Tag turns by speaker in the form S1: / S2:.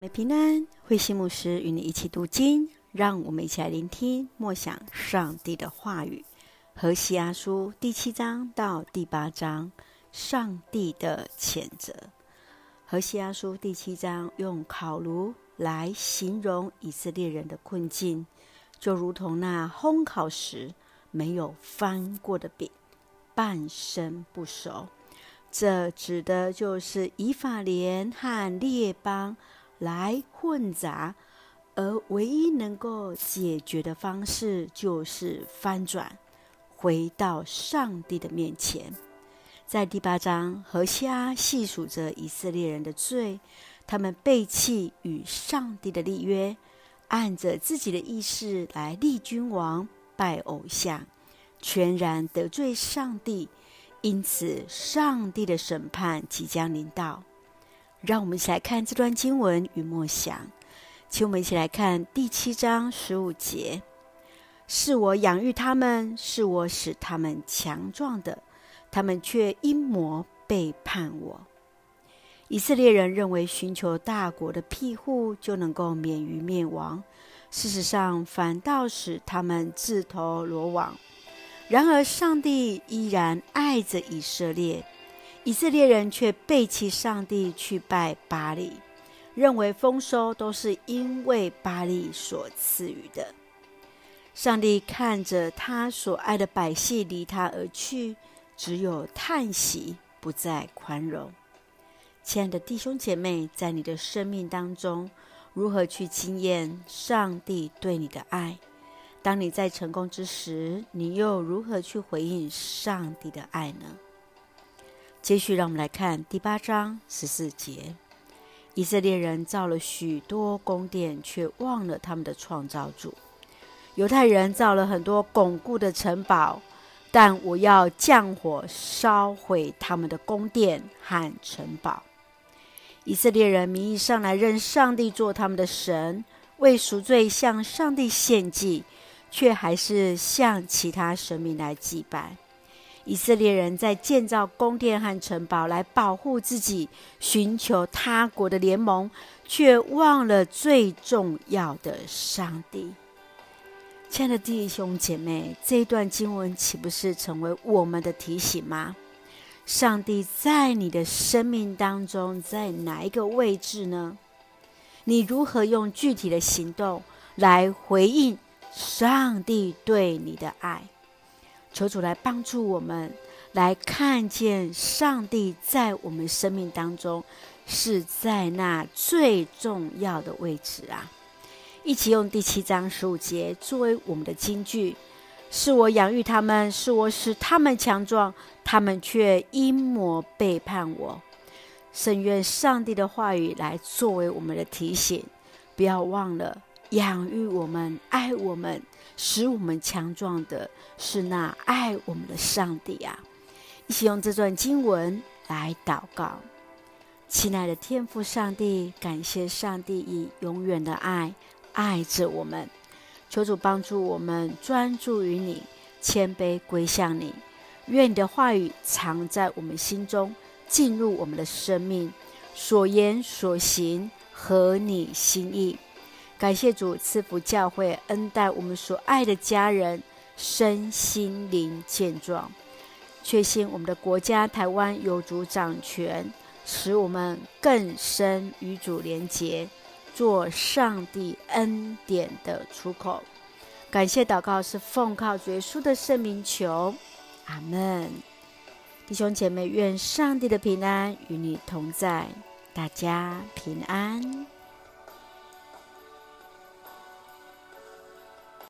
S1: 每平安，慧馨牧师与你一起读经，让我们一起来聆听默想上帝的话语。何西阿书第七章到第八章，上帝的谴责。何西阿书第七章用烤炉来形容以色列人的困境，就如同那烘烤时没有翻过的饼，半生不熟。这指的就是以法莲和列邦。来混杂，而唯一能够解决的方式就是翻转，回到上帝的面前。在第八章，何西阿细数着以色列人的罪，他们背弃与上帝的立约，按着自己的意思来立君王、拜偶像，全然得罪上帝，因此上帝的审判即将临到。让我们一起来看这段经文与默想，请我们一起来看第七章十五节：“是我养育他们，是我使他们强壮的，他们却因魔背叛我。”以色列人认为寻求大国的庇护就能够免于灭亡，事实上反倒使他们自投罗网。然而，上帝依然爱着以色列。以色列人却背弃上帝去拜巴力，认为丰收都是因为巴力所赐予的。上帝看着他所爱的百姓离他而去，只有叹息，不再宽容。亲爱的弟兄姐妹，在你的生命当中，如何去经验上帝对你的爱？当你在成功之时，你又如何去回应上帝的爱呢？接续，让我们来看第八章十四节：以色列人造了许多宫殿，却忘了他们的创造主；犹太人造了很多巩固的城堡，但我要降火烧毁他们的宫殿和城堡。以色列人名义上来认上帝做他们的神，为赎罪向上帝献祭，却还是向其他神明来祭拜。以色列人在建造宫殿和城堡来保护自己，寻求他国的联盟，却忘了最重要的上帝。亲爱的弟兄姐妹，这一段经文岂不是成为我们的提醒吗？上帝在你的生命当中，在哪一个位置呢？你如何用具体的行动来回应上帝对你的爱？求主来帮助我们，来看见上帝在我们生命当中是在那最重要的位置啊！一起用第七章十五节作为我们的金句：是我养育他们，是我使他们强壮，他们却因魔背叛我。圣愿上帝的话语来作为我们的提醒，不要忘了。养育我们、爱我们、使我们强壮的是那爱我们的上帝啊！一起用这段经文来祷告，亲爱的天父上帝，感谢上帝以永远的爱爱着我们，求主帮助我们专注于你，谦卑归向你。愿你的话语藏在我们心中，进入我们的生命，所言所行合你心意。感谢主赐福教会，恩待我们所爱的家人，身心灵健壮。确信我们的国家台湾有主掌权，使我们更深与主连结，做上帝恩典的出口。感谢祷告是奉靠耶稣的圣名求，阿门。弟兄姐妹，愿上帝的平安与你同在，大家平安。